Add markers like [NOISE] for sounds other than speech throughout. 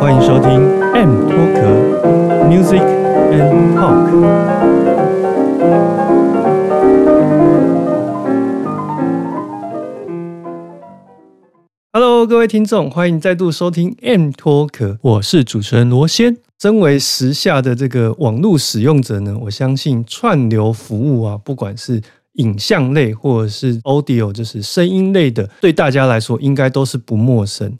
欢迎收听 M 脱壳 Music and Talk。Hello，各位听众，欢迎再度收听 M 脱壳，我是主持人罗先。身为时下的这个网络使用者呢，我相信串流服务啊，不管是影像类或者是 Audio，就是声音类的，对大家来说应该都是不陌生。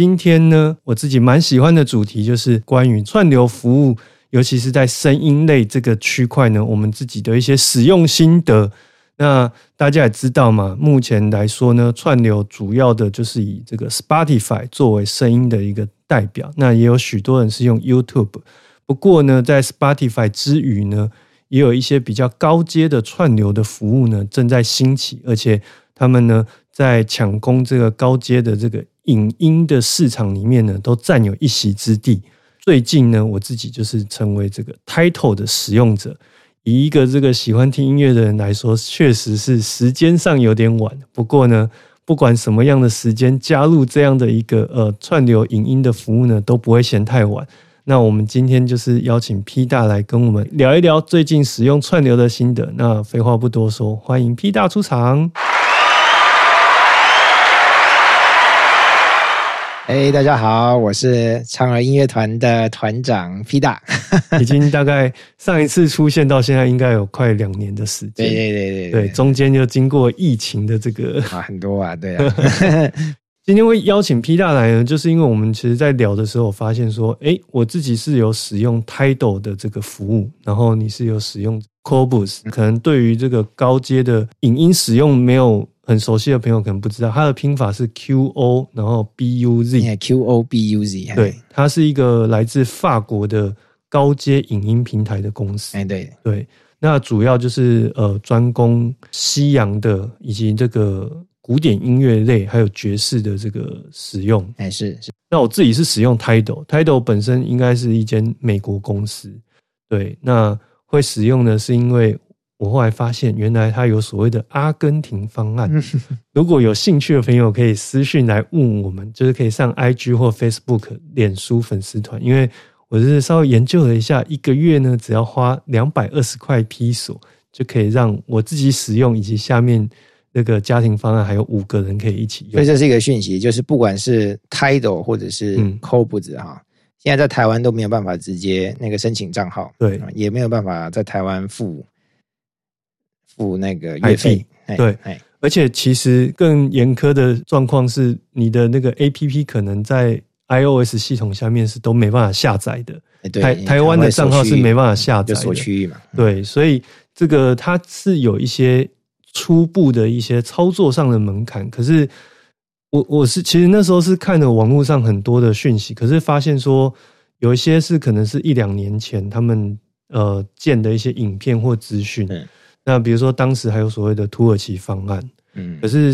今天呢，我自己蛮喜欢的主题就是关于串流服务，尤其是在声音类这个区块呢，我们自己的一些使用心得。那大家也知道嘛，目前来说呢，串流主要的就是以这个 Spotify 作为声音的一个代表。那也有许多人是用 YouTube，不过呢，在 Spotify 之余呢，也有一些比较高阶的串流的服务呢正在兴起，而且他们呢在抢攻这个高阶的这个。影音的市场里面呢，都占有一席之地。最近呢，我自己就是成为这个 Title 的使用者。以一个这个喜欢听音乐的人来说，确实是时间上有点晚。不过呢，不管什么样的时间加入这样的一个呃串流影音的服务呢，都不会嫌太晚。那我们今天就是邀请 P 大来跟我们聊一聊最近使用串流的心得。那废话不多说，欢迎 P 大出场。哎，大家好，我是唱儿音乐团的团长 P 大，已经大概上一次出现到现在应该有快两年的时间，对对对对对，中间就经过疫情的这个啊很多啊，对啊。[LAUGHS] 今天会邀请 P 大来呢，就是因为我们其实在聊的时候发现说，哎，我自己是有使用 Tidal 的这个服务，然后你是有使用 Cobus，可能对于这个高阶的影音使用没有。很熟悉的朋友可能不知道，它的拼法是 Q O，然后 B U Z，Q O B U Z。对，它是一个来自法国的高阶影音平台的公司。哎，对对，那主要就是呃专攻西洋的以及这个古典音乐类，还有爵士的这个使用。哎，是是。那我自己是使用 Tidal，Tidal 本身应该是一间美国公司。对，那会使用呢，是因为。我后来发现，原来它有所谓的阿根廷方案。[LAUGHS] 如果有兴趣的朋友，可以私讯来问我们，就是可以上 IG 或 Facebook 脸书粉丝团。因为我是稍微研究了一下，一个月呢，只要花两百二十块批索，就可以让我自己使用，以及下面那个家庭方案还有五个人可以一起用。所以这是一个讯息，就是不管是 Tidal 或者是 c o b o 哈，现在在台湾都没有办法直接那个申请账号，对，也没有办法在台湾付。付那个月费，对，而且其实更严苛的状况是，你的那个 A P P 可能在 I O S 系统下面是都没办法下载的。台台湾的账号是没办法下载，的区域嘛。对，所以这个它是有一些初步的一些操作上的门槛。可是我我是其实那时候是看了网络上很多的讯息，可是发现说有一些是可能是一两年前他们呃建的一些影片或资讯。那比如说，当时还有所谓的土耳其方案，嗯，可是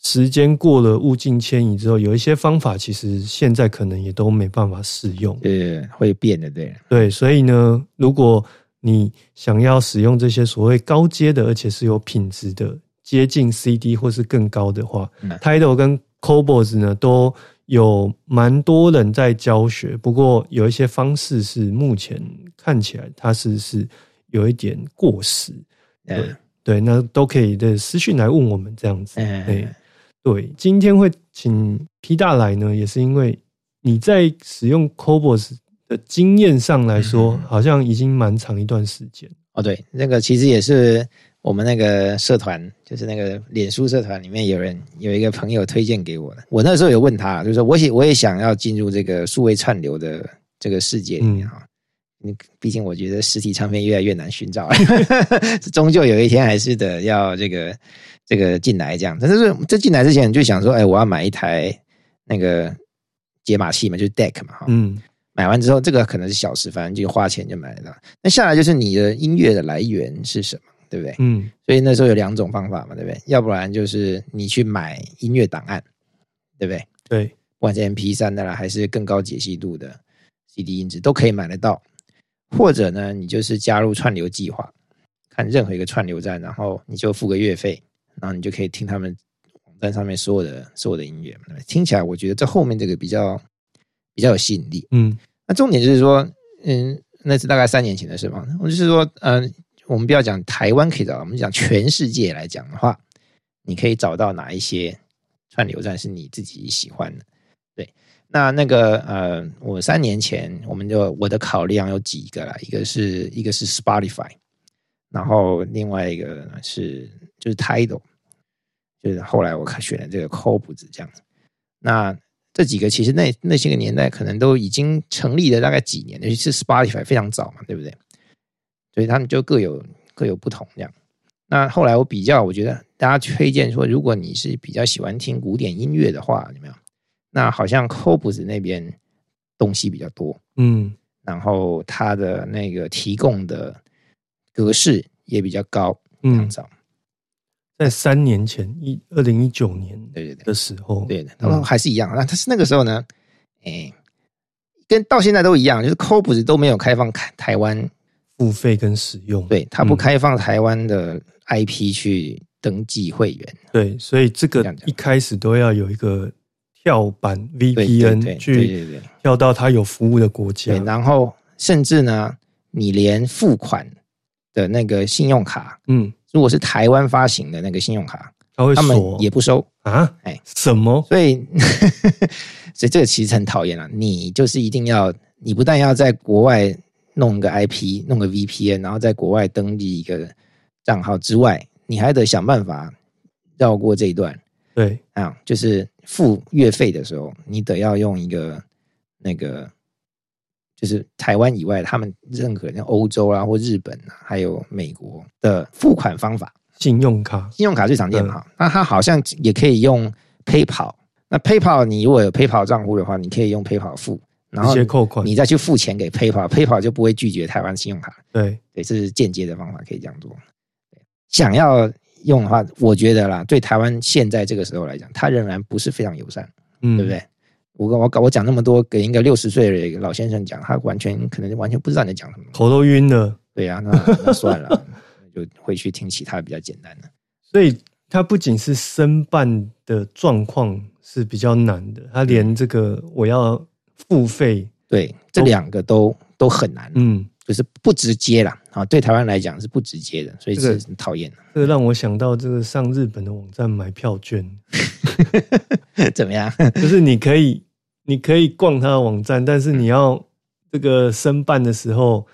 时间过了，物尽迁移之后，有一些方法其实现在可能也都没办法适用，对，会变的，对，对，所以呢，如果你想要使用这些所谓高阶的，而且是有品质的，接近 CD 或是更高的话，Tidal 跟 Cobos 呢都有蛮多人在教学，不过有一些方式是目前看起来它是是有一点过时。对对，那都可以的私讯来问我们这样子。对对，今天会请 P 大来呢，也是因为你在使用 Cobos 的经验上来说，好像已经蛮长一段时间。哦，对，那个其实也是我们那个社团，就是那个脸书社团里面有人有一个朋友推荐给我的。我那时候有问他，就是说我也我也想要进入这个数位串流的这个世界里面哈。你毕竟我觉得实体唱片越来越难寻找，[LAUGHS] 终究有一天还是得要这个这个进来这样。但是这进来之前就想说，哎，我要买一台那个解码器嘛，就是 Deck 嘛，哈。嗯。买完之后，这个可能是小事，反正就花钱就买得到。那下来就是你的音乐的来源是什么，对不对？嗯所以那时候有两种方法嘛，对不对？要不然就是你去买音乐档案，对不对？对，不管是 MP 三的啦，还是更高解析度的 CD 音质，都可以买得到。或者呢，你就是加入串流计划，看任何一个串流站，然后你就付个月费，然后你就可以听他们网站上面所有的所有的音乐。听起来，我觉得这后面这个比较比较有吸引力。嗯那重点就是说，嗯，那是大概三年前的事嘛。我就是说，嗯、我们不要讲台湾可以找到，我们讲全世界来讲的话，你可以找到哪一些串流站是你自己喜欢的？那那个呃，我三年前我们就我的考量有几个啦，一个是一个是 Spotify，然后另外一个呢是就是 Tidal，就是后来我选了这个 c o b 子这样子。那这几个其实那那些个年代可能都已经成立了大概几年，尤其是 Spotify 非常早嘛，对不对？所以他们就各有各有不同这样。那后来我比较，我觉得大家推荐说，如果你是比较喜欢听古典音乐的话，怎么样？那好像 c o b s 那边东西比较多，嗯然后它的那个提供的格式也比较高，这样嗯，子啊。在三年前一二零一九年对对对。的时候，对的，然后还是一样。那他是那个时候呢，哎，跟到现在都一样，就是 c o b 都没有开放台台湾，付费跟使用，对，他不嗯开放台湾的 IP 去登记会员。对，所以这个一开始都要有一个跳板 VPN 去对对跳到他有服务的国家。对，，然后甚至呢，你连付款的那个信用卡，嗯，如果是台湾发行的那个信用卡，他会他们也不收。啊，哎。什么？所以，[LAUGHS] 所以这个其实很讨厌啊！你就是一定要，你不但要在国外弄个 IP，弄个 VPN，然后在国外登记一个账号之外，你还得想办法绕过这一段。对，啊，就是付月费的时候，你得要用一个那个，就是台湾以外，他们任何像欧洲啊或日本啊，还有美国的付款方法。信用卡，信用卡最常见嘛，那它好像也可以用 PayPal。那 PayPal 你如果有 PayPal 账户的话，你可以用 PayPal 付，然直后接扣款，你再去付钱给 PayPal，PayPal 就不会拒绝台湾信用卡。对，对，这是间接的方法，可以这样做。对想要用的话，我觉得啦，对台湾现在这个时候来讲，它仍然不是非常友善，嗯，对不对？我跟我搞我讲那么多，给一个六十岁的一个老先生讲，他完全可能完全不知道你在讲什么。头都晕了，对呀、那那算了，就会去听其他比较简单的。所以它不仅是申办的状况是比较难的，它连这个我要付费，对，这两个都都很难。嗯，就是不直接啦，啊，对台湾来讲是不直接的，所以这个是很讨厌这个让我想到这个上日本的网站买票券，的。怎么样？[LAUGHS] 就是你可以你可以逛他的网站，但是你要这个申办的时候，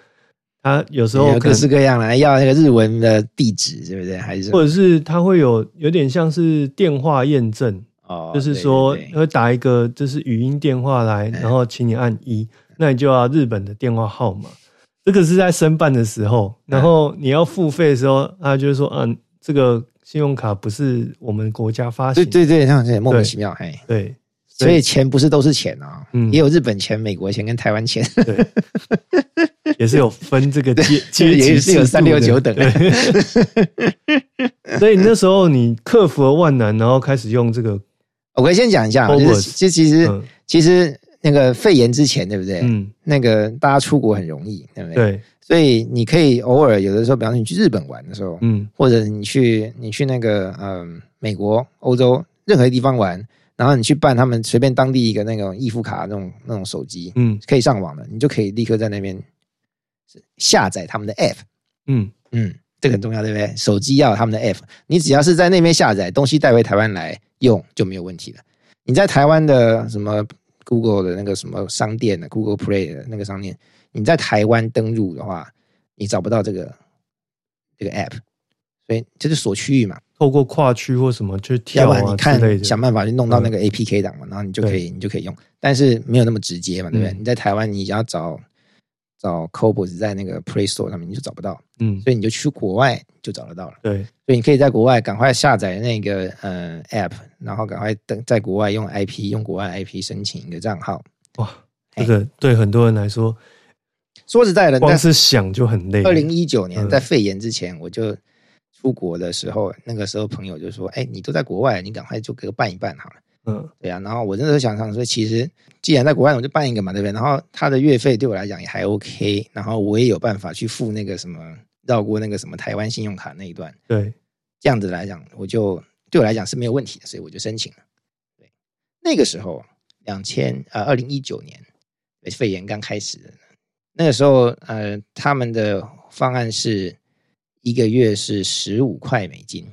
他有时候有各式各样的，要那个日文的地址，是不是？还是或者是他会有有点像是电话验证，哦，就是说会打一个就是语音电话来，然后请你按一，那你就要日本的电话号码。这个是在申办的时候，然后你要付费的时候，他就是说，嗯、这个信用卡不是我们国家发行。的，对对对，这样子莫名其妙，哎，对。所以钱不是都是钱啊，嗯。也有日本钱、美国钱跟台湾钱，对，也是有分这个阶 [LAUGHS] 阶级也是有三六九等。对。[LAUGHS] 所以那时候你克服了万难，然后开始用这个，我可以先讲一下就是其其实嗯。其实那个肺炎之前，对不对？嗯，那个大家出国很容易，对不对？对，所以你可以偶尔有的时候，比方说你去日本玩的时候，嗯或者你去你去那个嗯美国、欧洲任何地方玩，然后你去办他们随便当地一个那种易付卡那种那种手机，嗯可以上网的，你就可以立刻在那边下载他们的 app。嗯，嗯，这个很重要，对不对？手机要有他们的 app，你只要是在那边下载东西带回台湾来用就没有问题了。你在台湾的什么 Google 的那个什么商店的 Google Play 的那个商店，你在台湾登录的话，你找不到这个这个 app，所以这是锁区域嘛。透过跨区或什么去要跳不然你看想办法去弄到那个 APK 档嘛，然后你就可以你就可以用，但是没有那么直接嘛，对不对？嗯你在台湾你要找找 Cobos 在那个 Play Store 上面你就找不到，嗯，所以你就去国外就找得到了。对，所以你可以在国外赶快下载那个呃 App，然后赶快登在国外用 IP 用国外 IP 申请一个账号，哇，这个对很多人来说，说实在的，光是想就很累。二零一九年嗯在肺炎之前，我就出国的时候，那个时候朋友就说：“哎，你都在国外，你赶快就给我办一办好了。”嗯，对啊，然后我那时候想想说，其实既然在国外，我就办一个嘛，对不对？然后他的月费对我来讲也还 OK，然后我也有办法去付那个什么绕过那个什么台湾信用卡那一段，对，这样子来讲，我就对我来讲是没有问题的，所以我就申请了。对，那个时候两千呃二零一九年肺炎刚开始的，那个时候呃他们的方案是一个月是十五块美金，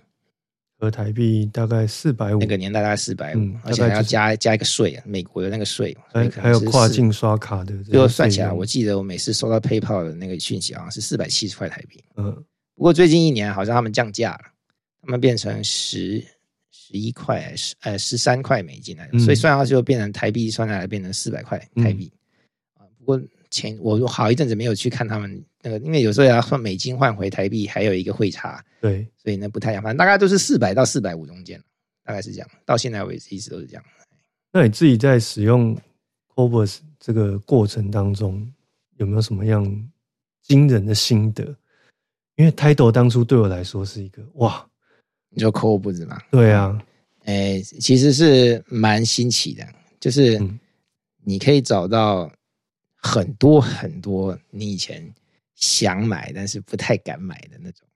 合台币大概四百五。那，个年代大概四百五嗯，而且还要加加一个税，啊美国的那个税，还还有跨境刷卡的这最个后算起来，我记得我每次收到 PayPal 的那个讯息好像是四百七十块台币。嗯。不过最近一年好像他们降价了，他们变成十十一块，十呃十三块美金来，嗯所以算下去就变成台币算下来变成四百块台币。啊，不过前我好一阵子没有去看他们那个，因为有时候要换美金换回台币，还有一个汇差，对，所以呢不太一样。反正大概都是四百到四百五中间，大概是这样。到现在为止一直都是这样。那你自己在使用 Cobus 这个过程当中，有没有什么样惊人的心得？因为 Title 当初对我来说是一个哇，你说抠不子嘛？对啊，诶，其实是蛮新奇的，就是嗯你可以找到很多很多你以前想买但是不太敢买的那种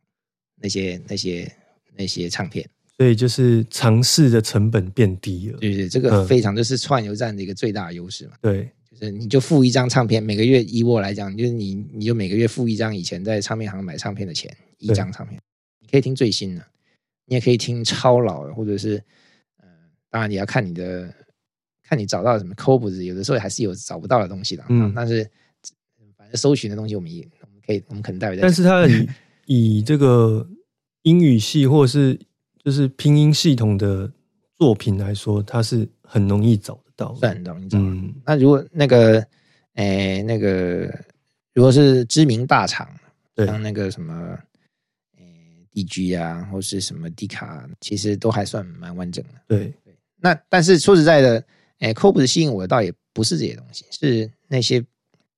那些那些那些唱片，所以就是尝试的成本变低了。就是这个嗯非常就是串流站的一个最大的优势嘛。对，就是你就付一张唱片，每个月以我来讲，就是你你就每个月付一张以前在唱片行买唱片的钱，一张唱片，你可以听最新的，你也可以听超老的，或者是呃，当然你要看你的，看你找到什么 c o b 有的时候还是有找不到的东西的，嗯嗯，但是反正搜寻的东西我们也我们可以我们可能待会再，但是它 [LAUGHS] 以以这个英语系或是就是拼音系统的作品来说，它是很容易找得到的。算很容易找。嗯，那如果那个，诶、那个如果是知名大厂，对像那个什么，诶、DG 啊，或是什么 D 卡，其实都还算蛮完整的。对，那但是说实在的，诶 c o b 吸引我的倒也不是这些东西，是那些比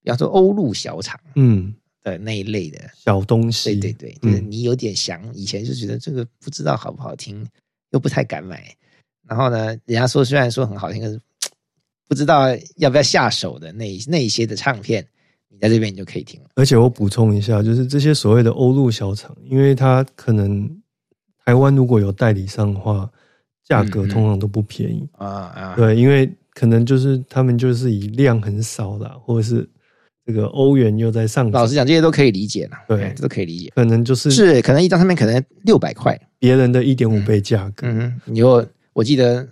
方说欧陆小厂嗯，的那一类的。小东西，对对对，就是嗯你有点想，以前就觉得这个不知道好不好听，又不太敢买。然后呢，人家说虽然说很好听，可是不知道要不要下手的那那一些的唱片，你在这边你就可以听了。而且我补充一下，就是这些所谓的欧陆小厂，因为它可能台湾如果有代理商的话，价格通常都不便宜。啊啊，对，因为可能就是他们就是以量很少啦，或者是这个欧元又在上涨老实，讲，这些都可以理解啦，对哎这都可以理解。可能就是是，可能一张唱片可能六百块，别人的一点五倍价格。嗯哼，你如我记得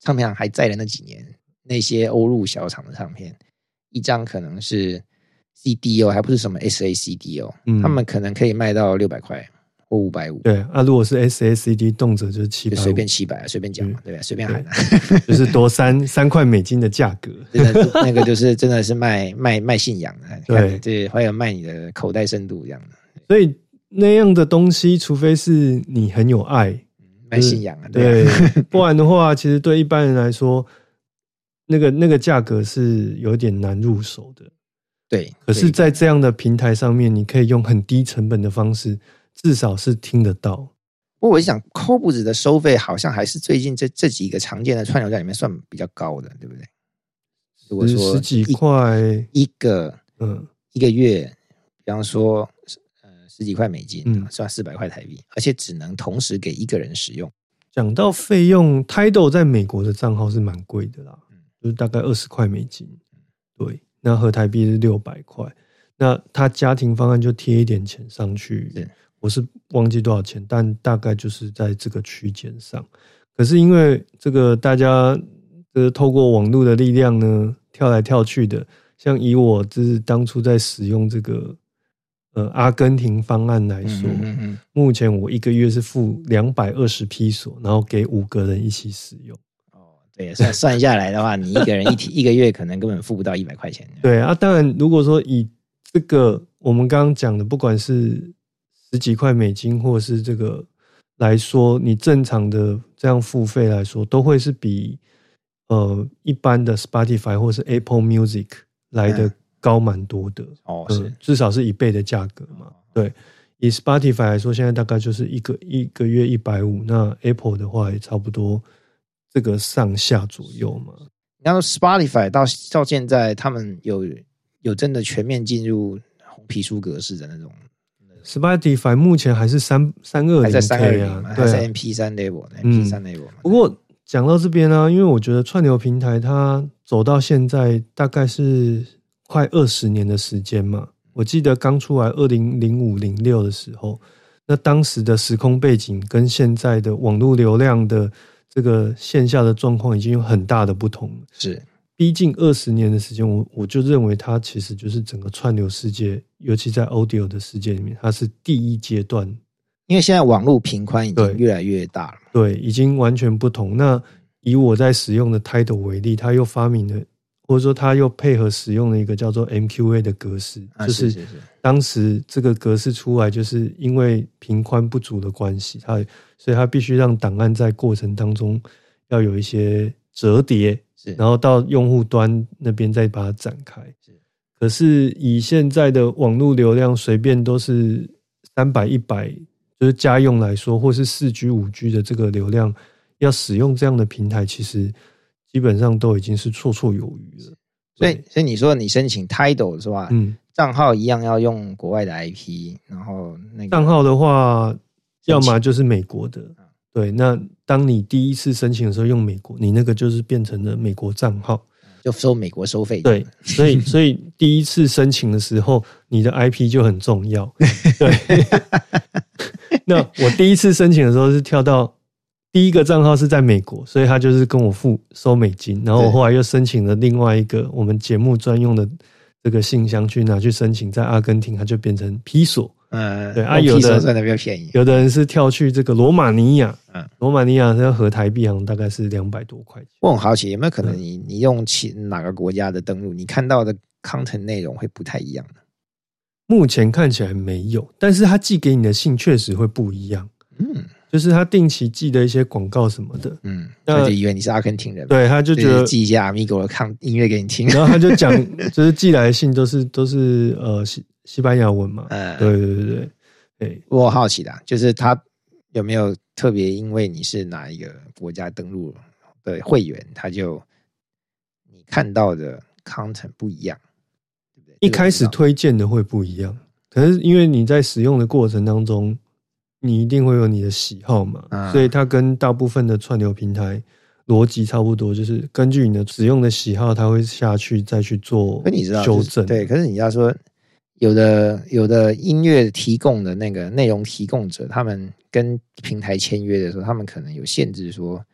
唱片行还在的那几年，那些欧陆小厂的唱片，一张可能是 CD 哦，还不是什么 SACD 哦，嗯他们可能可以卖到六百块或五百五，对啊，如果是 SACD，动辄就是七百，就随便七百，随便讲嘛，对吧？随便喊啊，就是多三 [LAUGHS] 三块美金的价格。[LAUGHS] 真的是那个就是真的是卖卖卖信仰的，对。看对，还有卖你的口袋深度这样的，所以那样的东西，除非是你很有爱，卖信仰啊，对啊。对，不然的话，其实对一般人来说，那个那个价格是有点难入手的。对。可是，在这样的平台上面，你可以用很低成本的方式，至少是听得到。不过我想 c o b 的收费好像还是最近这这几个常见的串流站里面算比较高的，对不对？如果十说十几一块，一个嗯，一个月，比方说呃十几块美金，嗯算四百块台币，而且只能同时给一个人使用。讲到费用，Tidal 在美国的账号是蛮贵的啦嗯，就是大概二十块美金。对，那合台币是六百块。那他家庭方案就贴一点钱上去是，我是忘记多少钱，但大概就是在这个区间上。可是因为这个大家呃透过网络的力量呢，跳来跳去的，像以我就是当初在使用这个呃阿根廷方案来说，嗯嗯嗯，目前我一个月是付两百二十披索，然后给五个人一起使用。哦，对，算算下来的话，你一个人一天 [LAUGHS] 一个月可能根本付不到一百块钱。对啊，当然如果说以这个我们刚刚讲的，不管是十几块美金，或是这个来说，你正常的这样付费来说，都会是比呃一般的 Spotify 或是 Apple Music 来的高蛮多的。哦，呃是，至少是一倍的价格嘛。对，以 Spotify 来说，现在大概就是一个一个月一百五，那 Apple 的话也差不多这个上下左右嘛。然后 Spotify 到到现在，他们有有真的全面进入红皮书格式的那种，Spotify 目前还是三三二零还在三二 K 零啊，还是对啊。MP 三 level 嗯 MP 三 level 嘛。不过讲到这边呢、因为我觉得串流平台它走到现在大概是快二十年的时间嘛。我记得刚出来二零零五零六的时候，那当时的时空背景跟现在的网络流量的这个线下的状况已经有很大的不同了。是逼近二十年的时间，我我就认为它其实就是整个串流世界，尤其在 audio 的世界里面，它是第一阶段因为现在网络频宽已对经越来越大了嘛。对，已经完全不同。那以我在使用的 Tidal 为例，它又发明了，或者说它又配合使用了一个叫做 MQA 的格式，啊，就是，当时这个格式出来，就是因为频宽不足的关系，它所以它必须让档案在过程当中要有一些折叠，是然后到用户端那边再把它展开是。可是以现在的网络流量，随便都是三百、一百，就是家用来说，或是四 G、五 G 的这个流量，要使用这样的平台，其实基本上都已经是绰绰有余了。所以所以你说你申请 Tidal 是吧？嗯，账号一样要用国外的 IP，然后那个账号的话，要么就是美国的嗯，对。那当你第一次申请的时候用美国，你那个就是变成了美国账号。就收美国收费。对，所以所以第一次申请的时候，你的 IP 就很重要。对，[LAUGHS] 那我第一次申请的时候是跳到第一个账号是在美国，所以他就是跟我付收美金，然后我对后来又申请了另外一个我们节目专用的这个信箱去拿去申请，在阿根廷它就变成 P 索。嗯，对啊用有的算的比较便宜。有的人是跳去这个罗马尼亚，嗯罗马尼亚它合台币好像大概是两百多块钱。我很好奇，有没有可能嗯你你用其哪个国家的登录，你看到的 content 内容会不太一样呢？目前看起来没有，但是他寄给你的信确实会不一样，嗯就是他定期寄的一些广告什么的，嗯，那那就以为你是阿根廷人，，对，他就觉就得是寄一些 amigo 的抗音乐给你听。然后他就讲，[LAUGHS] 就是寄来的信都是都是呃西西班牙文嘛，嗯，对对对对。对，我好奇的啊，就是他有没有特别因为你是哪一个国家登录的会员，他就你看到的 content 不一样，对不对？一开始推荐的会不一样，可是因为你在使用的过程当中，你一定会有你的喜好嘛，嗯所以它跟大部分的串流平台逻辑差不多，就是根据你的使用的喜好，它会下去再去做可你知道修正，对，可是你要说有的有的音乐提供的那个内容提供者，他们跟平台签约的时候，他们可能有限制，说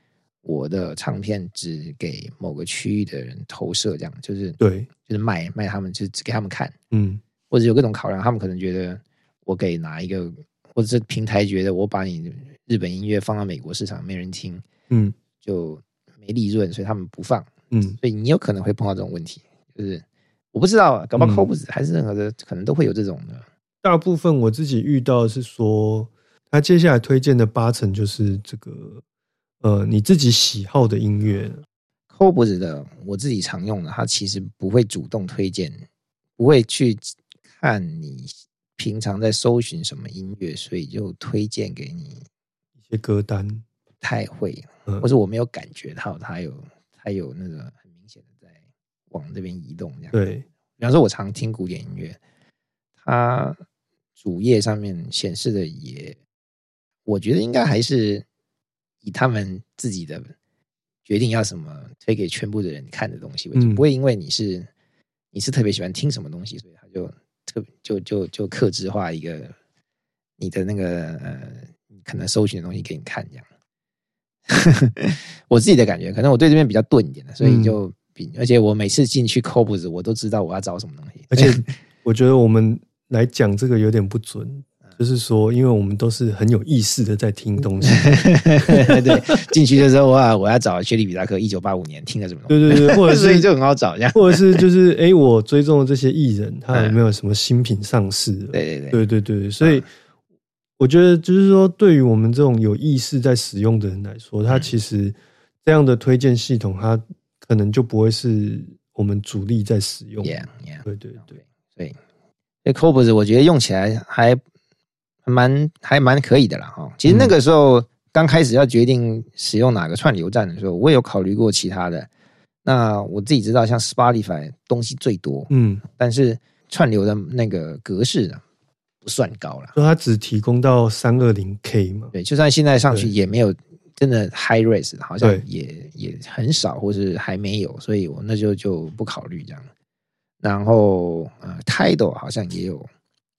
我的唱片只给某个区域的人投射，这样就是对，就是卖卖他们，就是只给他们看，嗯。或者有各种考量，他们可能觉得我给哪一个，或者是平台觉得我把你日本音乐放到美国市场没人听，嗯。就没利润，所以他们不放。嗯，所以你有可能会碰到这种问题，就是我不知道，搞不好嗯 c o b 还是任何的，可能都会有这种的。大部分我自己遇到的是说，他接下来推荐的八成就是这个呃你自己喜好的音乐，c o b 的我自己常用的，他其实不会主动推荐，不会去看你平常在搜寻什么音乐，所以就推荐给你。一些歌单，太会，了或者我没有感觉到他有他有那个往这边移动这样。对，比方说，我常听古典音乐，它主页上面显示的也，我觉得应该还是以他们自己的决定要什么推给全部的人看的东西为主，嗯不会因为你是你是特别喜欢听什么东西，所以他就特就就就克制化一个你的那个呃可能搜寻的东西给你看这样。[LAUGHS] 我自己的感觉，可能我对这边比较钝一点的，所以就比，而且我每次进去 c o b 我都知道我要找什么东西，而且 [LAUGHS] 我觉得我们来讲这个有点不准，就是说，因为我们都是很有意识的在听东西，[LAUGHS] 对，进去的时候哇，我要找薛利比达克一九八五年听的什么东西，对对对，[LAUGHS] 或者是就很好找这样。或者是就是哎，我追踪的这些艺人，他有没有什么新品上市？对对对，对对对，所以我觉得就是说，对于我们这种有意识在使用的人来说，他其实这样的推荐系统，它可能就不会是我们主力在使用。，Yeah Yeah，对对对，所以这 Cobus 我觉得用起来还还蛮还蛮可以的啦哈。其实那个时候刚开始要决定使用哪个串流站的时候，我也有考虑过其他的。那我自己知道，像 Spotify 东西最多，嗯，但是串流的那个格式呢不算高了。所以它只提供到三二零 K 嘛。对，就算现在上去也没有真的 high res，好像也也很少，或是还没有，所以我那就就不考虑这样。然后呃，Tidal 好像也有，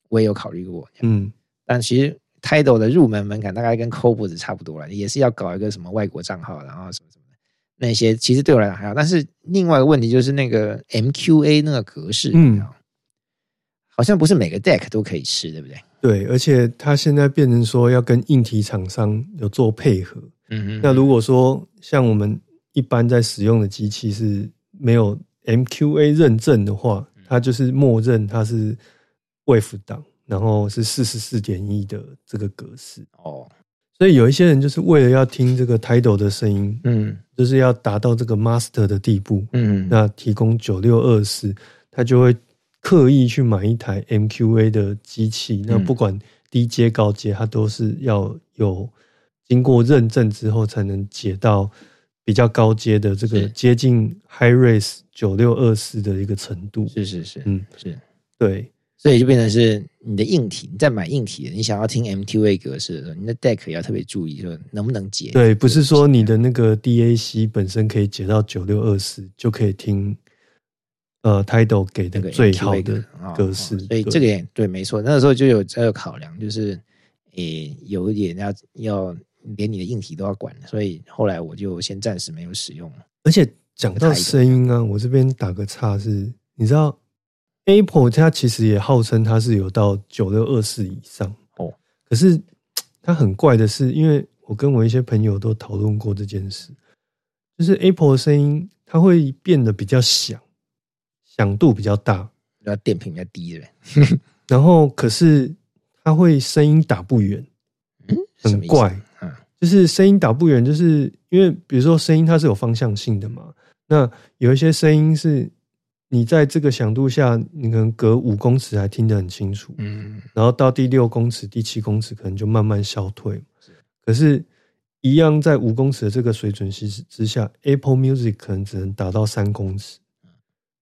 我也有考虑过，嗯，但其实 Tidal 的入门门槛大概跟 Cobus 差不多了，也是要搞一个什么外国账号，然后什么什么的那些，其实对我来讲还好。但是另外一个问题就是那个 MQA 那个格式，嗯嗯，好像不是每个 deck 都可以吃，对不对？对，而且它现在变成说要跟硬体厂商有做配合。嗯那如果说像我们一般在使用的机器是没有 MQA 认证的话，它就是默认它是 WAV 档，然后是四十四点一的这个格式。哦，所以有一些人就是为了要听这个 Tidal 的声音，嗯。就是要达到这个 master 的地步，嗯，那提供九六二四，他就会刻意去买一台 MQA 的机器。那不管低阶高阶，它都是要有经过认证之后才能解到比较高阶的这个接近 High Res 九六二四的一个程度。是是是，嗯，是。对，所以就变成是你的硬体，你在买硬体，你想要听 MTA 格式的时候，你的 deck 也要特别注意，说能不能解。对，不是说你的那个 DAC 本身可以解到九六二四就可以听呃，title 给的那个最好的哦格式。哦所以对这个也对，没错，那个时候就有这个考量，就是诶有一点要要连你的硬体都要管，所以后来我就先暂时没有使用。而且讲到声音啊，我这边打个岔是，你知道 Apple 它其实也号称它是有到九六二四以上哦，可是它很怪的是，因为我跟我一些朋友都讨论过这件事，就是 Apple 的声音它会变得比较响，响度比较大，要电瓶比较低的，然后可是它会声音打不远，很怪。嗯就是声音打不远，就是因为比如说声音它是有方向性的嘛。那有一些声音是你在这个响度下，你可能隔五公尺还听得很清楚，嗯然后到第六公尺、第七公尺可能就慢慢消退。可是，一样在五公尺的这个水准之之下，Apple Music 可能只能达到三公尺。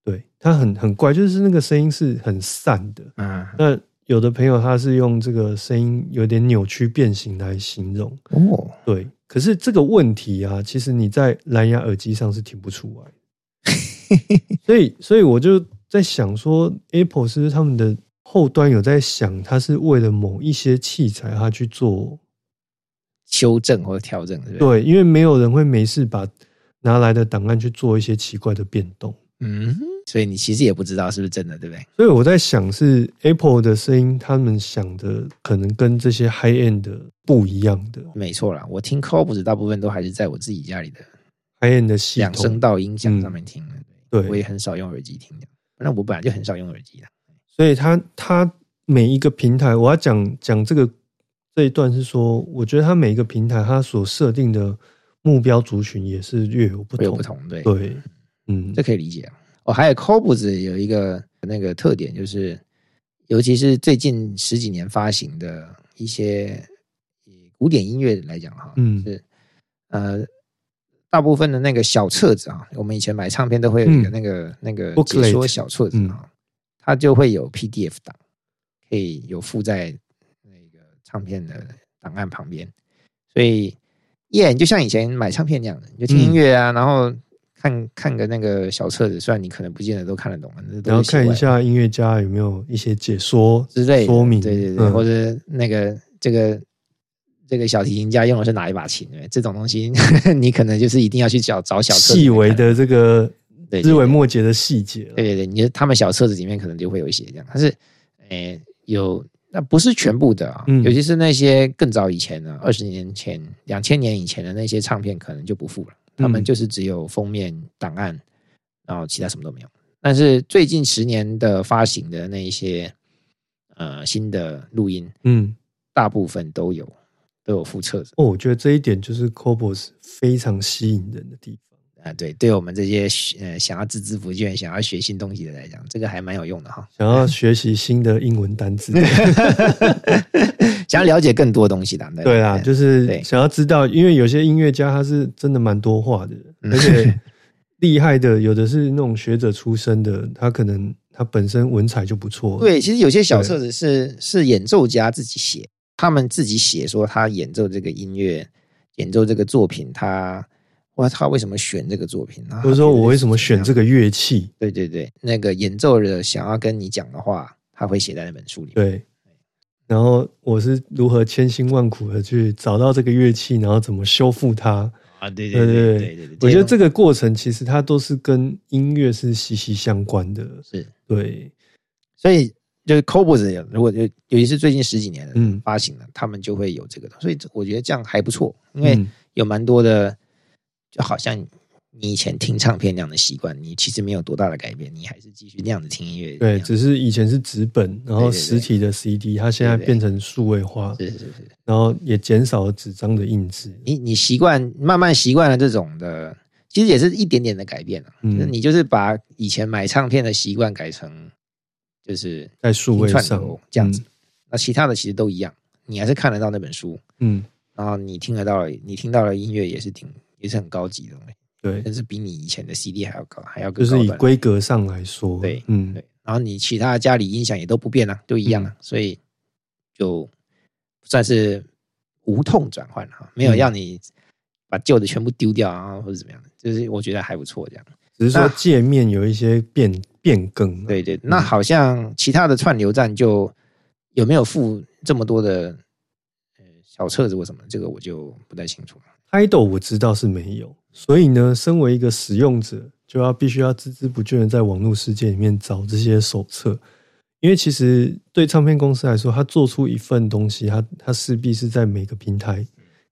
对，它很很怪，就是那个声音是很散的。嗯那有的朋友他是用这个声音有点扭曲变形来形容。哦，对，可是这个问题啊，其实你在蓝牙耳机上是听不出来的，所以，所以我就在想说，Apple 是不是他们的后端有在想，它是为了某一些器材，它去做修正或者调整，对不对？对，因为没有人会没事把拿来的档案去做一些奇怪的变动，嗯，所以你其实也不知道是不是真的，对不对？所以我在想，是 Apple 的声音，他们想的可能跟这些 High End 的不一样的没错啦，我听 Cobus 大部分都还是在我自己家里的 High End 的系两声，道音响上面听的，对我也很少用耳机听的。那我本来就很少用耳机的。所以它它每一个平台，我要讲讲这个这一段是说，我觉得它每一个平台它所设定的目标族群也是略有不同。不同，对，对，嗯这可以理解啊。哦，还有 Cobus 有一个那个特点，就是尤其是最近十几年发行的一些以古典音乐来讲哈，嗯。是呃大部分的那个小册子啊，我们以前买唱片都会有一个嗯那个、那个 Booklet 解说小册子啊，它就会有 PDF 档，可以有附在那个唱片的档案旁边，所以耶，你就像以前买唱片那样的，你就听音乐啊，然后看看个那个小册子，虽然你可能不见得都看得懂，然后看一下音乐家有没有一些解说之类的说明，对对对，嗯或者那个这个这个小提琴家用的是哪一把琴，对这种东西 [LAUGHS] 你可能就是一定要去找找小册子细微的这个对对枝微末节的细节对对对，你就他们小册子里面可能就会有一些这样，但是，诶、有那不是全部的啊，嗯尤其是那些更早以前的，二十年前、两千年以前的那些唱片，可能就不复了，他们嗯就是只有封面档案，然后其他什么都没有。但是最近十年的发行的那一些呃新的录音，嗯，大部分都有都有附册子。哦，我觉得这一点就是 Cobos 非常吸引人的地方。啊，对，对我们这些呃想要孜孜不倦、想要学新东西的来讲，这个还蛮有用的哈。想要学习新的英文单词，[LAUGHS] 想要了解更多东西的，对啊，就是想要知道，因为有些音乐家他是真的蛮多话的，嗯而且厉害的有的是那种学者出身的，他可能他本身文采就不错。对，其实有些小册子是是演奏家自己写，他们自己写说他演奏这个音乐，演奏这个作品，他哇，他为什么选这个作品？呢或者说我为什么选个？这个乐器？对对对，那个演奏者想要跟你讲的话，他会写在那本书里面。对，然后我是如何千辛万苦的去找到这个乐器，然后怎么修复它。啊，对对对对对对，我觉得这个个过程其实它都是跟音乐是息息相关的。是，对，所以就是 Cobos 如果就尤其是最近十几年嗯发行了，他们就会有这个，所以我觉得这样还不错，因为嗯有蛮多的，就好像你以前听唱片那样的习惯，你其实没有多大的改变，你还是继续那样子听音乐。对，只是以前是纸本，然后实体的 CD，它现在变成数位化，是是是，然后也减少了纸张的印制。你你习惯慢慢习惯了这种的，其实也是一点点的改变了。嗯就是你就是把以前买唱片的习惯改成就是在数位上这样子，那其他的其实都一样，你还是看得到那本书，嗯，然后你听得到，你听到的音乐也是挺也是很高级的东西，对，但是比你以前的 CD 还要高，还要就是以规格上来说，对嗯，对，然后你其他家里音响也都不变啊，都一样啊，嗯。所以就算是无痛转换哈，没有嗯。让你把旧的全部丢掉啊，或者怎么样的，就是我觉得还不错这样。只是说界面有一些变变更啊，对对，那好像其他的串流站就有没有附这么多的呃小册子或什么，这个我就不太清楚了。Tidal 我知道是没有，所以呢，身为一个使用者，就要必须要孜孜不倦的在网络世界里面找这些手册，因为其实对唱片公司来说，它做出一份东西，它它势必是在每个平台、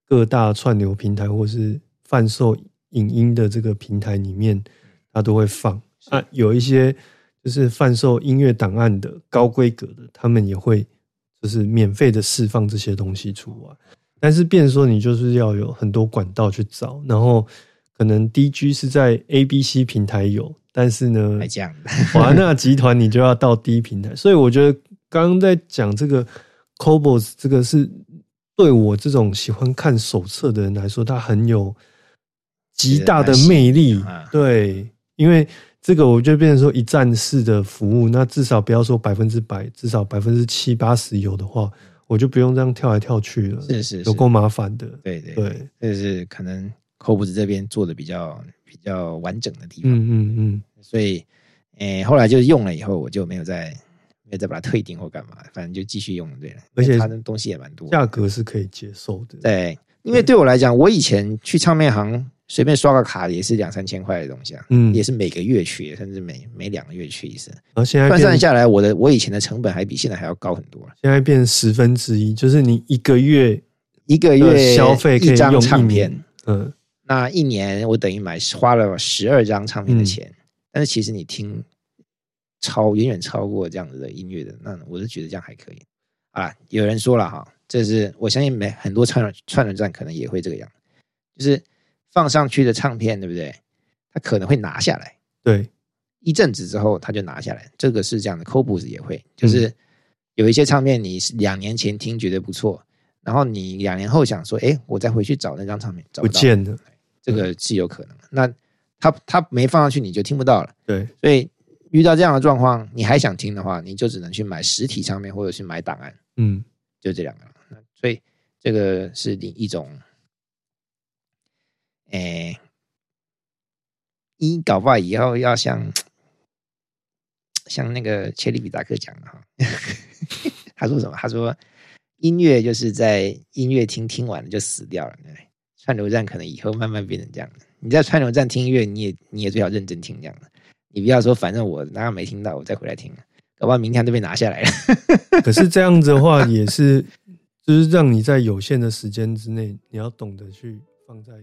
各大串流平台或是贩售影音的这个平台里面，它都会放。啊，有一些就是贩售音乐档案的高规格的，他们也会就是免费的释放这些东西出来。但是，变成说你就是要有很多管道去找，然后可能 DG 是在 A、B、C 平台有，但是呢，[LAUGHS] 华纳集团你就要到 D 平台。所以我觉得刚刚在讲这个 Cobos 这个是对我这种喜欢看手册的人来说，它很有极大的魅力啊。对，因为这个我就变成说一站式的服务，那至少不要说百分之百，至少百分之七八十有的话，我就不用这样跳来跳去了，是是是有够麻烦的。对对对，这是可能 c o b 这边做的比较比较完整的地方，嗯嗯嗯，所以诶、后来就是用了以后，我就没有再没有再把它退订或干嘛，反正就继续用就对了。而且因为它的东西也蛮多，价格是可以接受的。对，因为对我来讲，我以前去唱片行随便刷个卡也是两三千块的东西啊，嗯，也是每个月去，甚至每每两个月去一次。然后现在换算下来，我的我以前的成本还比现在还要高很多了。现在变十分之一，就是你一个月一个月消费一张用唱片，，嗯，那一年我等于买花了十二张唱片的钱，但是其实你听超远远超过这样子的音乐的，那我是觉得这样还可以啊。有人说了哈，这是我相信没很多串串流站可能也会这个样，就是放上去的唱片，对不对？他可能会拿下来，对，一阵子之后他就拿下来，这个是这样的。c o b u s 也会，就是有一些唱片你是两年前听觉得不错，然后你两年后想说，哎，我再回去找那张唱片，找到，不见了，这个是有可能的。那他他没放上去，你就听不到了。对，所以遇到这样的状况，你还想听的话，你就只能去买实体唱片或者是买档案，嗯，就这两个。那所以这个是另一种，诶，一搞不好以后要像像那个切利比达克讲的哈，[LAUGHS] 他说什么？他说音乐就是在音乐厅听完了就死掉了？串流站可能以后慢慢变成这样的。你在串流站听音乐，你也你也最好认真听这样的。你不要说反正我哪有没听到，我再回来听，搞不好明天都被拿下来了。[LAUGHS] 可是这样子的话，也是就是让你在有限的时间之内，你要懂得去放在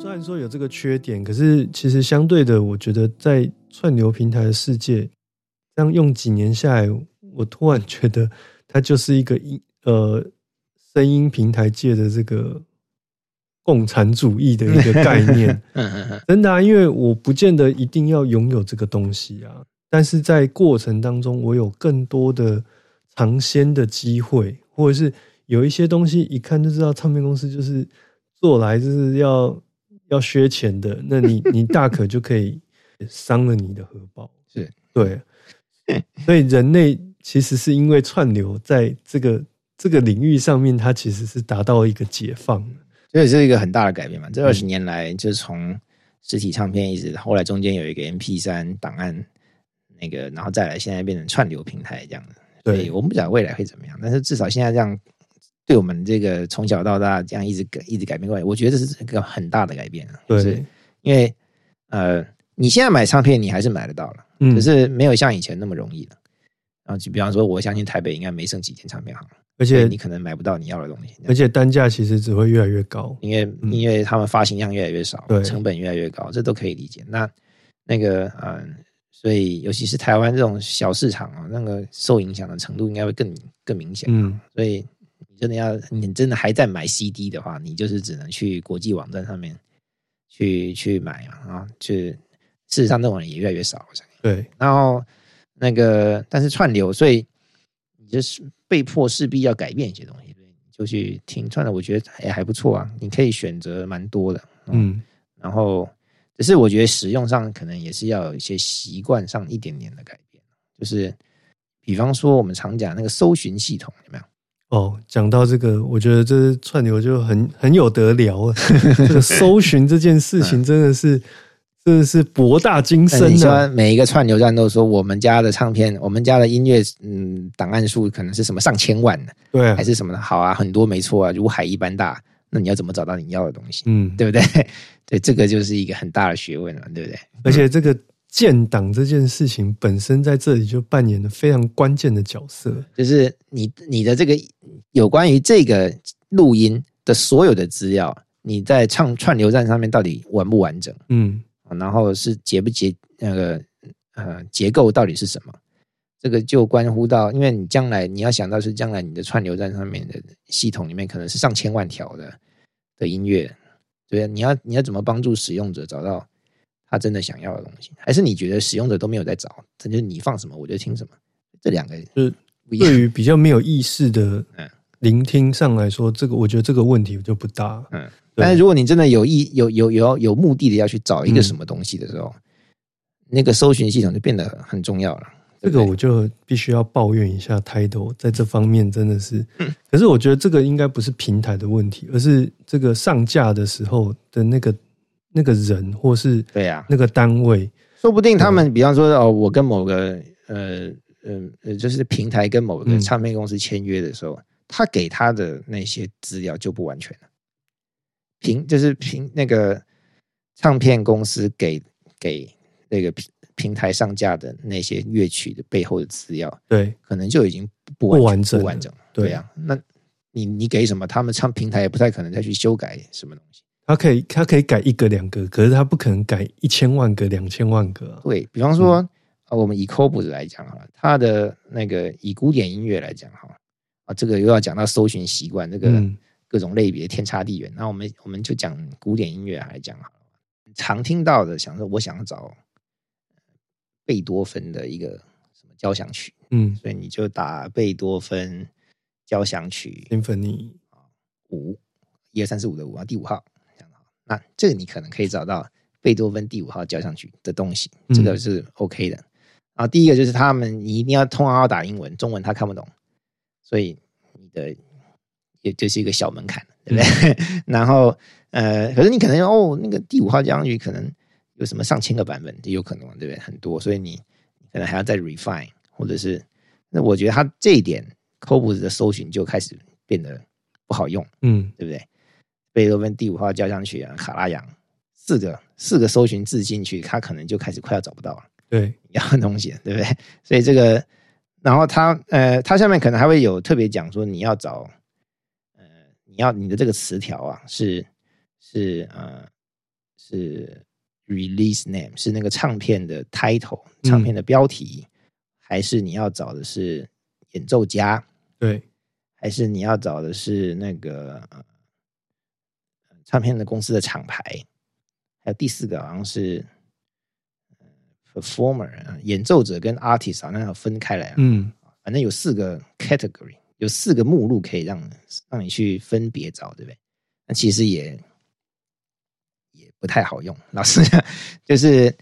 虽然说有这个缺点，可是其实相对的，我觉得在串流平台的世界，这样用几年下来，我突然觉得它就是一个音呃声音平台界的这个共产主义的一个概念。[LAUGHS] 真的啊，因为我不见得一定要拥有这个东西啊，但是在过程当中，我有更多的尝鲜的机会，或者是有一些东西一看就知道唱片公司就是做来就是要要削钱的，那你 [LAUGHS] 你大可就可以伤了你的荷包。是对，[LAUGHS] 所以人类其实是因为串流在这个这个领域上面，它其实是达到一个解放所以。这是一个很大的改变嘛。这二十年来，就是从实体唱片一直后来中间有一个 MP 三档案，那个然后再来现在变成串流平台这样子。对我们不晓得未来会怎么样，但是至少现在这样，对我们这个从小到大这样一直改一直改变过来，我觉得这是一个很大的改变对，因为呃，你现在买唱片你还是买得到了，嗯可是没有像以前那么容易了。然后就比方说，我相信台北应该没剩几间唱片行，而且你可能买不到你要的东西。而且单价其实只会越来越高。因为嗯因为他们发行量越来越少，对成本越来越高，这都可以理解。那那个嗯，所以尤其是台湾这种小市场啊，那个受影响的程度应该会更更明显。嗯，所以你真的要，你真的还在买 CD 的话，你就是只能去国际网站上面去去买啊啊，去事实上那种人也越来越少，我相信。对，然后那个，但是串流，所以你就是被迫势必要改变一些东西，所以你就去听串流，我觉得也还不错啊，你可以选择蛮多的，嗯，然后只是我觉得使用上可能也是要有一些习惯上一点点的改变，就是比方说我们常讲那个搜寻系统有没有？哦，讲到这个，我觉得这串流就很很有得聊了。[LAUGHS] 这个搜寻这件事情真的是真的是博大精深啊。说每一个串流站都说我们家的唱片，我们家的音乐，嗯，档案数可能是什么上千万的，对啊还，是什么的？好啊，很多没错啊，如海一般大。那你要怎么找到你要的东西？嗯，对不对？[LAUGHS] 对，这个就是一个很大的学问了，对不对？而且这个建党这件事情本身在这里就扮演了非常关键的角色。就是你你的这个有关于这个录音的所有的资料，你在唱串流站上面到底完不完整？嗯，然后是结不结那个呃结构到底是什么？这个就关乎到，因为你将来你要想到是将来你的串流站上面的系统里面可能是上千万条的的音乐，对啊，你要你要怎么帮助使用者找到他真的想要的东西？还是你觉得使用者都没有在找，这就是你放什么我就听什么？这两个就是。对于比较没有意识的 [LAUGHS] 嗯聆听上来说，这个我觉得这个问题就不大。嗯，但是如果你真的有意有有有有目的的要去找一个嗯什么东西的时候，那个搜寻系统就变得很重要了。这个我就必须要抱怨一下 Tidal 在这方面真的是，嗯可是我觉得这个应该不是平台的问题，而是这个上架的时候的那个那个人或是对呀、那个单位，说不定他们比方说哦，我跟某个呃呃呃，就是平台跟某个嗯唱片公司签约的时候，他给他的那些资料就不完全了。平就是平那个唱片公司给给那个平平台上架的那些乐曲的背后的资料，对可能就已经不不完完整不完整。了对呀、那你你给什么，他们唱平台也不太可能再去修改什么东西。他可以它可以改一个两个，可是它不可能改一千万个两千万个啊。对比方说，呃我们以 c o b 来讲哈，它的那个以古典音乐来讲哈，啊，这个又要讲到搜寻习惯，这个嗯各种类别天差地远。那我们我们就讲古典音乐来讲好了，常听到的，想说我想找贝多芬的一个什么交响曲，嗯所以你就打贝多芬交响曲，Symphony，五，一二三四五的五啊，第五号这样好。那这个你可能可以找到贝多芬第五号交响曲的东西，嗯这个是 OK 的。然后第一个就是他们你一定要通常要打英文，中文他看不懂，所以你的也就是一个小门槛，对不对？[LAUGHS] 然后呃，可是你可能哦，那个第五号交响曲可能有什么上千个版本，也有可能，对不对？很多，所以你可能还要再 refine，或者是那我觉得他这一点 c o b 的搜寻就开始变得不好用。嗯对不对？贝多芬第五号交响曲啊，卡拉扬四个四个搜寻字进去，他可能就开始快要找不到了对，你要的东西了，对不对？所以这个，然后他呃，他下面可能还会有特别讲说，你要找呃，你要你的这个词条啊，是是呃是 release name，是那个唱片的 title，唱片的标题，还是你要找的是演奏家，对，还是你要找的是那个呃唱片的公司的厂牌？还有第四个好像是呃 performer，啊演奏者跟 artist 好像要分开来啊。嗯反正有四个 category，有四个目录可以让让你去分别找，对不对？那其实也也不太好用。老实讲，[LAUGHS] 就是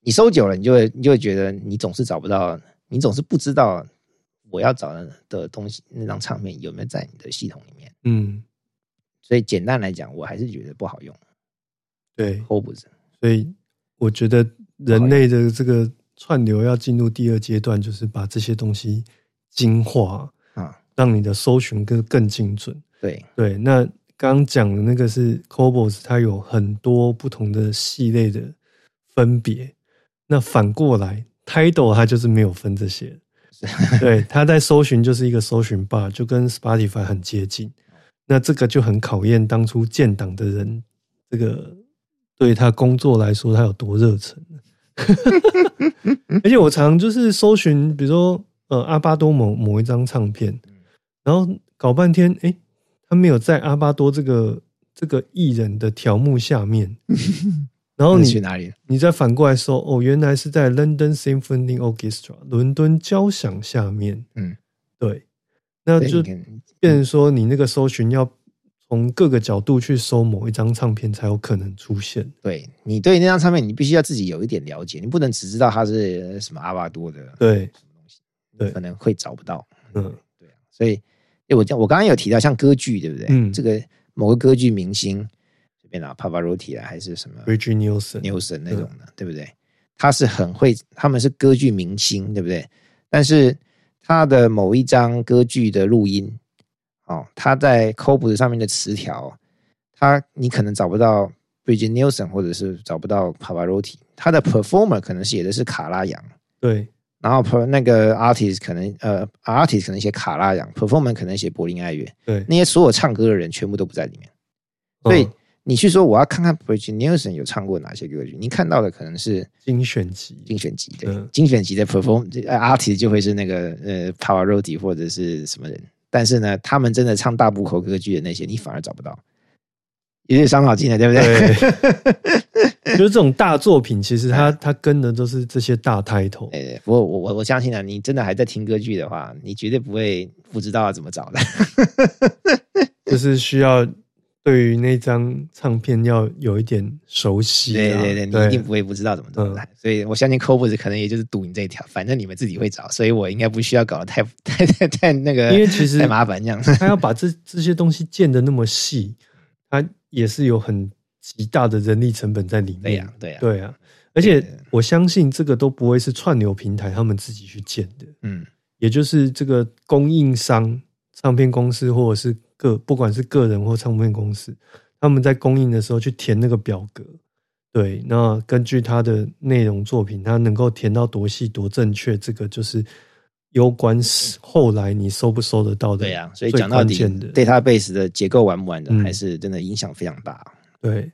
你搜久了，你就会你就会觉得你总是找不到，你总是不知道我要找的的东西，那张唱片有没有在你的系统里面。嗯，所以简单来讲，我还是觉得不好用对，h o b s 所以我觉得人类的这个串流要进入第二阶段，就是把这些东西精化，啊，让你的搜寻更更精准。对对，那刚刚讲的那个是 Cobos，它有很多不同的系列的分别。那反过来，Tidal 它就是没有分这些。对，它在搜寻就是一个搜寻 bar，就跟 Spotify 很接近。那这个就很考验当初建党的人，这个对他工作来说他有多热忱。[LAUGHS] 而且我常就是搜寻，比如说呃阿巴多某某一张唱片，然后搞半天，诶，他没有在阿巴多这个这个艺人的条目下面，[LAUGHS] 然后你去哪里？你再反过来搜，哦，原来是在 London Symphony Orchestra 伦敦交响下面，嗯，对，那就变成说你那个搜寻要从各个角度去搜某一张唱片才有可能出现。对你对那张唱片，你必须要自己有一点了解，你不能只知道它是什么阿巴多的，对，对可能会找不到。嗯，对啊，所以，哎，我讲我刚刚有提到像歌剧，对不对？嗯这个某个歌剧明星，随便拿 Pavarotti 啊，还是什么 Bridget Nielsen，Nilsson 那种的，对不对？他是很会，他们是歌剧明星，对不对？但是他的某一张歌剧的录音，哦，他在 c o b u 上面的词条，他你可能找不到 Bridget Nielsen，或者是找不到 Pavarotti，他的 performer 可能写的是卡拉扬，对，然后 per 那个 artist 可能呃 artist 可能写卡拉扬，performer 可能写柏林爱乐，对，那些所有唱歌的人全部都不在里面。所以嗯你去说我要看看 Bridget Nielsen 有唱过哪些歌曲，你看到的可能是精选集，精选集对，嗯精选集的 perform 呃 artist 就会是那个呃 Pavarotti 或者是什么人，但是呢，他们真的唱大部口歌剧的那些，你反而找不到，有点伤脑筋了，对不对？[LAUGHS] 就是这种大作品，其实它它跟的都是这些大 title。呃，不过我我我相信啊，你真的还在听歌剧的话，你绝对不会不知道要怎么找的。[LAUGHS] 就是需要对于那张唱片要有一点熟悉、啊。对对对，你一定不会不知道怎么找所以我相信 c o b u s 可能也就是赌你这一条，反正你们自己会找，所以我应该不需要搞得太太太太那个，因为其实太麻烦这样。他要把这这些东西建的那么细，他也是有很极大的人力成本在里面。对呀、对呀、对啊，而且我相信这个都不会是串流平台他们自己去建的，嗯，也就是这个供应商、唱片公司或者是个不管是个人或唱片公司，他们在供应的时候去填那个表格。对，那根据他的内容作品，他能够填到多细多正确，这个就是攸关后来你收不收得到的。对呀、所以讲到底的，，database 的结构完不完整，嗯还是真的影响非常大。对，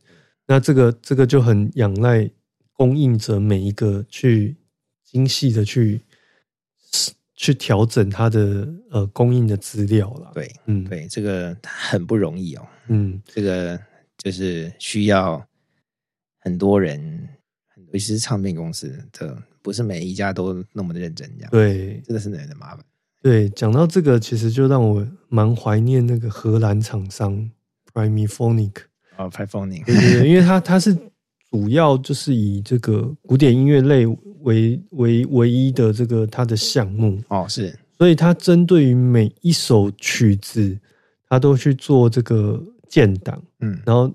那这个这个就很仰赖供应者每一个去精细的去去调整它的呃供应的资料了。，对嗯，，对，这个很不容易哦。嗯，这个就是需要很多人，尤其是唱片公司的，不是每一家都那么的认真，这样，对真的是有点麻烦。对，讲到这个，其实就让我蛮怀念那个荷兰厂商 Primephonic。哦 p y p h o n i 对对对，因为它它是主要就是以这个古典音乐类为为唯一的这个它的项目，哦，是，所以它针对于每一首曲子，它都去做这个建档，嗯，然后，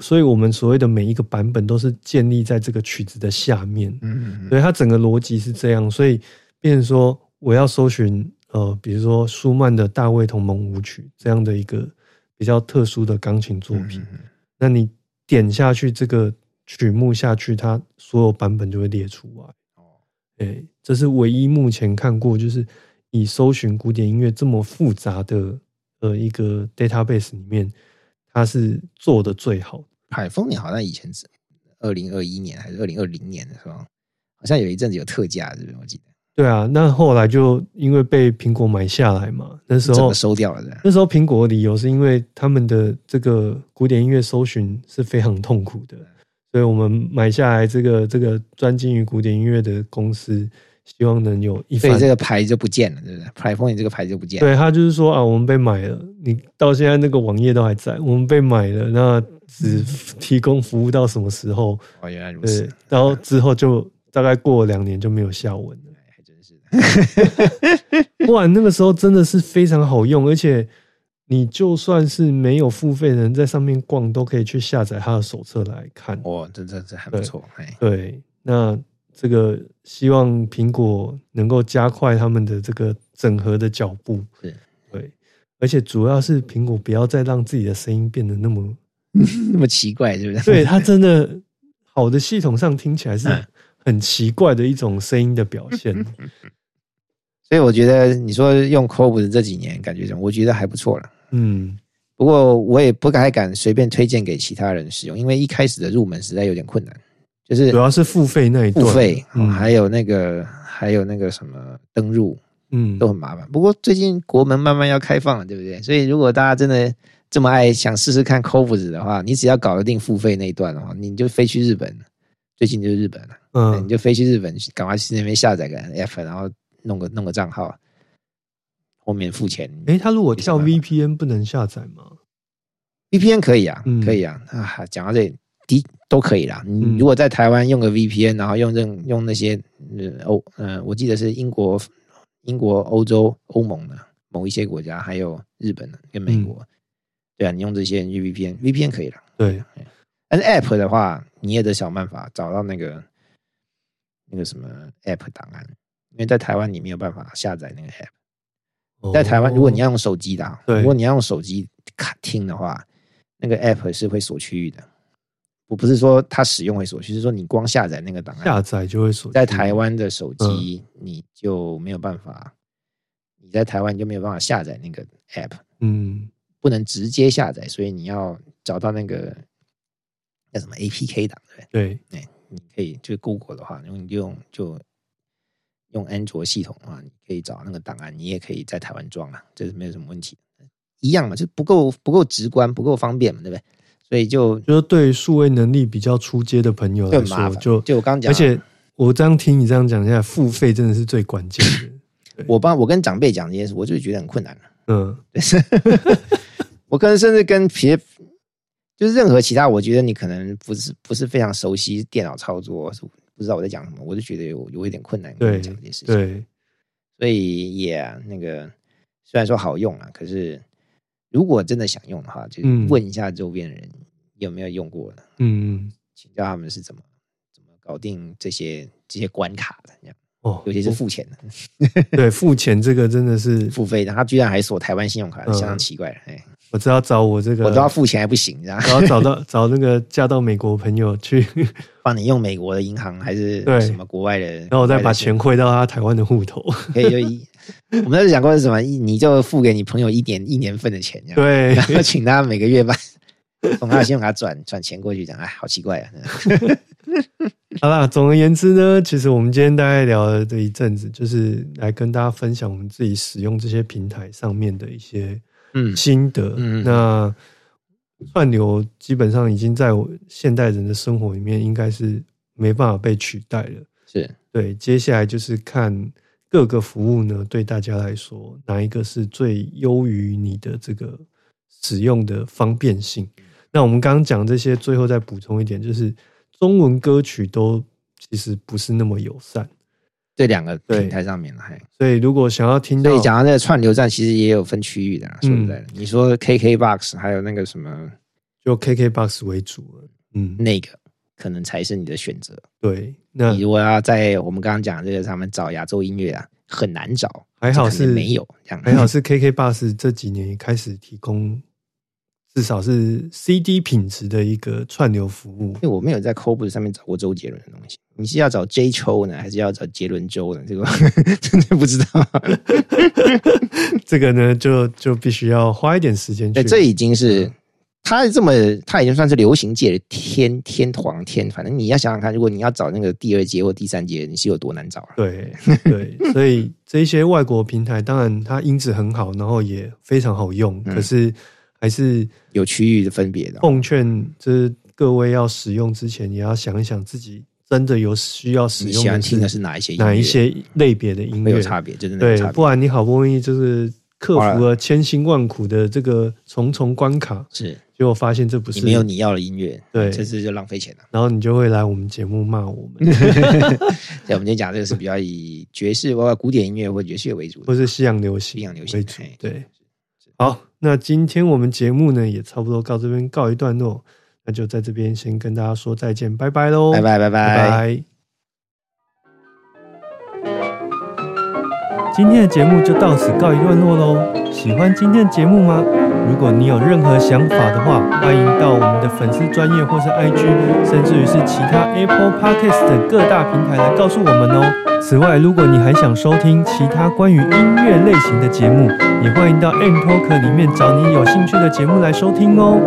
所以我们所谓的每一个版本都是建立在这个曲子的下面，嗯嗯所以它整个逻辑是这样，所以变成说我要搜寻呃，比如说舒曼的大卫同盟舞曲这样的一个比较特殊的钢琴作品，嗯。那你点下去这个曲目下去，它所有版本就会列出来。哦，哎，这是唯一目前看过，就是以搜寻古典音乐这么复杂的呃一个 database 里面，它是做的最好的。海丰你好像以前是二零二一年还是二零二零年的时候，好像有一阵子有特价，是不是？我记得对啊，那后来就因为被苹果买下来嘛，那时候收掉了，那时候苹果的理由是因为他们的这个古典音乐搜寻是非常痛苦的，所以我们买下来这个这个专精于古典音乐的公司，希望能有一番所以这个牌就不见了，对不对？海丰年这个牌就不见了。对他就是说啊，我们被买了，你到现在那个网页都还在，我们被买了，那只提供服务到什么时候？哦，原来如对此，，然后之后就大概过两年就没有下文了。还真是的。[LAUGHS] 哇，那个时候真的是非常好用，而且你就算是没有付费的人，在上面逛都可以去下载他的手册来看。哇，这这这还不错，哎，对，那这个希望苹果能够加快他们的这个整合的脚步。对，对，而且主要是苹果不要再让自己的声音变得那么，[LAUGHS] 那么奇怪，是不是？对它真的好的系统上听起来是嗯很奇怪的一种声音的表现。[LAUGHS] 所以我觉得你说用 c o b 的这几年感觉怎么？我觉得还不错了。嗯，不过我也不太敢随便推荐给其他人使用，因为一开始的入门实在有点困难，就是主要是付费那一段，付费，嗯。还有那个还有那个什么登入嗯。都很麻烦。不过最近国门慢慢要开放了，对不对？所以如果大家真的这么爱想试试看 c o v e 的话，你只要搞得定付费那一段的话，你就飞去日本，最近就是日本了，嗯。你就飞去日本，赶快去那边下载个 app，然后弄个弄个账号，后面付钱。诶，他如果跳 VPN 不能下载吗？VPN 可以啊，嗯可以啊。啊，讲到这里，的都可以啦。你嗯如果在台湾用个 VPN，然后用任用那些呃欧呃，我记得是英国、英国、欧洲、欧盟的某一些国家，还有日本的跟美国，对啊，你用这些 VPN，VPN 可以了。对，但是 App 的话，你也得想办法找到那个那个什么 App 档案，因为在台湾你没有办法下载那个 App。在台湾，如果你要用手机的啊，哦对。如果你要用手机看听的话，那个 app 是会锁区域的。我不是说它使用会锁区，是说你光下载那个档案，下载就会锁，在台湾的手嗯。机你就没有办法，你在台湾你就没有办法下载那个 app，嗯。不能直接下载，所以你要找到那个叫什么 APK 档，对不对？你可以就是 Google 的话，你就用就用安卓系统的话，你可以找那个档案，你也可以在台湾装啊，这是没有什么问题。一样嘛，就不够不够直观，不够方便嘛，对不对？所以就就是对数位能力比较出街的朋友来说，就。就就我刚讲啊，而且我这样听你这样讲下来，付费真的是最关键的。[LAUGHS] 我帮我跟长辈讲这件事，我就觉得很困难了。嗯 [LAUGHS] 我可能甚至跟别就是任何其他，我觉得你可能不是不是非常熟悉电脑操作，是不知道我在讲什么，我就觉得有有一点困难跟你讲这件事情。对，所以也、那个虽然说好用啊，可是如果真的想用的话，就嗯问一下周边人有没有用过的，嗯请教他们是怎么怎么搞定这些这些关卡的，这样。哦，尤其是付钱。的、对付钱这个真的是，[LAUGHS] 付费的，他居然还锁台湾信用卡，嗯。相当奇怪了。哎、我知道找我这个，我都要付钱还不行，然后然后找到 [LAUGHS] 找那个嫁到美国朋友去，[LAUGHS] 帮你用美国的银行还是对什么国外的，然后我再把钱汇到他台湾的户头。可以就一。我们那时候讲过是什么？一你就付给你朋友一点一年份的钱，这样对然后请他每个月把 [LAUGHS] 从他的信用卡转转钱过去，讲哎，好奇怪啊！好啦，总而言之呢，其实我们今天大概聊了这一阵子，就是来跟大家分享我们自己使用这些平台上面的一些嗯心得。嗯那串流基本上已经在我现代人的生活里面，应该是没办法被取代了。是对，接下来就是看各个服务呢，对大家来说哪一个是最优于你的这个使用的方便性。那我们刚刚讲这些，最后再补充一点，就是中文歌曲都其实不是那么友善，这两个平台上面了，还所以如果想要听到所以讲到那个串流站，其实也有分区域的啦。说嗯实在的，你说 KKBOX 还有那个什么就 KKBOX 为主了，嗯，那个，可能才是你的选择。对，那你如果要在我们刚刚讲的这个上面找亚洲音乐啊，很难找，还好是没有这样，还好是 KKBOX 这几年也开始提供至少是 CD 品质的一个串流服务因。为我没有在 c o b 上面找过周杰伦的东西。你是要找 J 秋呢，还是要找杰伦周呢？这个 [LAUGHS] 真的不知道。这个呢，就就必须要花一点时间去。对，这已经是他这么，他已经算是流行界的天天皇天，反正你要想想看，如果你要找那个第二阶或第三阶，你是有多难找啊？对对，所以这一些外国平台，当然它音质很好，然后也非常好用，可是还是有区域的分别的。奉劝就是各位要使用之前，也要想一想自己真的有需要使用的听的是哪一些哪一些类别的音乐有差别，真的对，不然你好不容易就是克服了千辛万苦的这个重重关卡是。结果发现这不是没有你要的音乐，对，这次就浪费钱了。然后你就会来我们节目骂我们。[LAUGHS] 对，我们今天讲这个是比较以爵士或古典音乐或爵士为主，或是西洋流行、西洋流行为主。对，好，那今天我们节目呢也差不多到这边告一段落，那就在这边先跟大家说再见，拜拜喽，拜拜拜拜拜。今天的节目就到此告一段落喽。喜欢今天的节目吗？如果你有任何想法的话，欢迎到我们的粉丝专业或是 IG，甚至于是其他 Apple Podcast 等各大平台来告诉我们哦。此外，如果你还想收听其他关于音乐类型的节目，也欢迎到 M Talk 里面找你有兴趣的节目来收听哦。